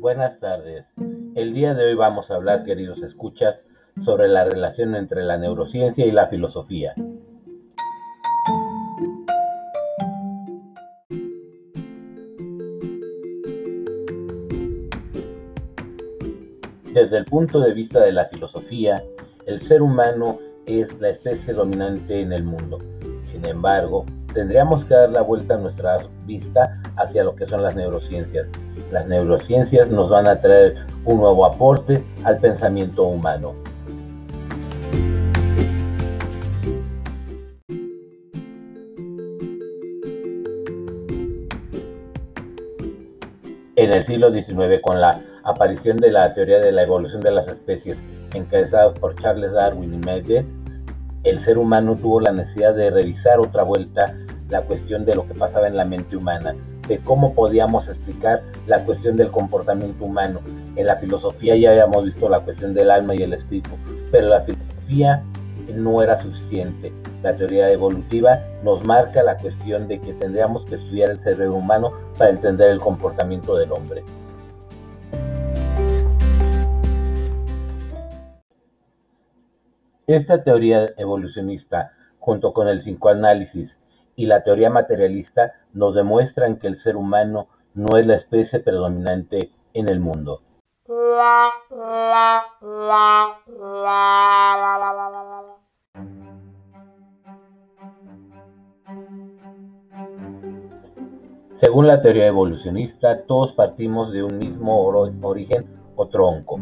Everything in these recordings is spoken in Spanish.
Buenas tardes. El día de hoy vamos a hablar, queridos escuchas, sobre la relación entre la neurociencia y la filosofía. Desde el punto de vista de la filosofía, el ser humano es la especie dominante en el mundo. Sin embargo, tendríamos que dar la vuelta a nuestra vista hacia lo que son las neurociencias. Las neurociencias nos van a traer un nuevo aporte al pensamiento humano. En el siglo XIX, con la aparición de la teoría de la evolución de las especies, encabezada por Charles Darwin y Mendel, el ser humano tuvo la necesidad de revisar otra vuelta la cuestión de lo que pasaba en la mente humana, de cómo podíamos explicar la cuestión del comportamiento humano. En la filosofía ya habíamos visto la cuestión del alma y el espíritu, pero la filosofía no era suficiente. La teoría evolutiva nos marca la cuestión de que tendríamos que estudiar el cerebro humano para entender el comportamiento del hombre. Esta teoría evolucionista, junto con el psicoanálisis y la teoría materialista, nos demuestran que el ser humano no es la especie predominante en el mundo. Según la teoría evolucionista, todos partimos de un mismo origen o tronco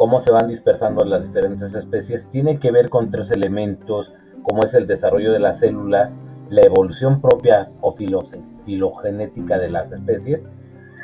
cómo se van dispersando las diferentes especies tiene que ver con tres elementos, como es el desarrollo de la célula, la evolución propia o filogenética de las especies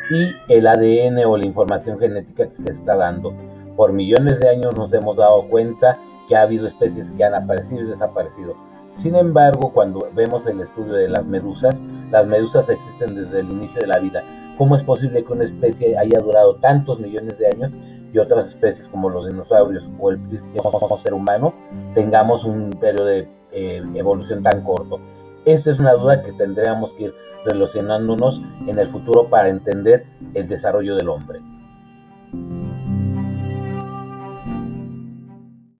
y el ADN o la información genética que se está dando. Por millones de años nos hemos dado cuenta que ha habido especies que han aparecido y desaparecido. Sin embargo, cuando vemos el estudio de las medusas, las medusas existen desde el inicio de la vida. ¿Cómo es posible que una especie haya durado tantos millones de años otras especies como los dinosaurios o el ser humano tengamos un periodo de eh, evolución tan corto. Esta es una duda que tendríamos que ir relacionándonos en el futuro para entender el desarrollo del hombre.